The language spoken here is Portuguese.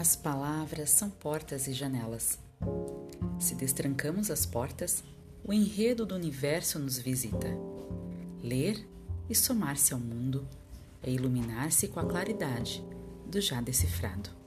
As palavras são portas e janelas. Se destrancamos as portas, o enredo do universo nos visita. Ler e somar-se ao mundo é iluminar-se com a claridade do já decifrado.